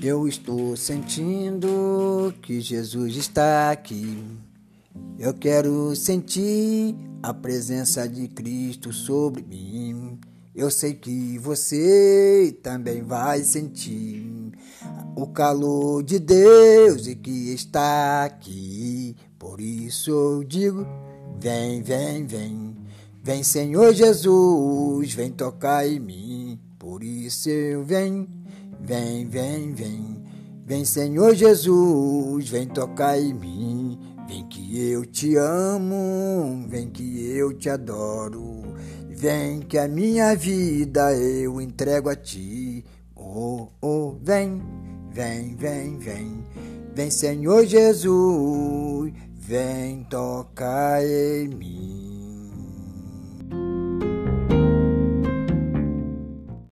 Eu estou sentindo que Jesus está aqui. Eu quero sentir a presença de Cristo sobre mim. Eu sei que você também vai sentir o calor de Deus e que está aqui. Por isso eu digo: vem, vem, vem. Vem, Senhor Jesus, vem tocar em mim. Por isso eu venho. Vem, vem, vem, vem Senhor Jesus, vem tocar em mim. Vem que eu te amo, vem que eu te adoro. Vem que a minha vida eu entrego a ti. Oh, oh, vem, vem, vem, vem. Vem Senhor Jesus, vem tocar em mim.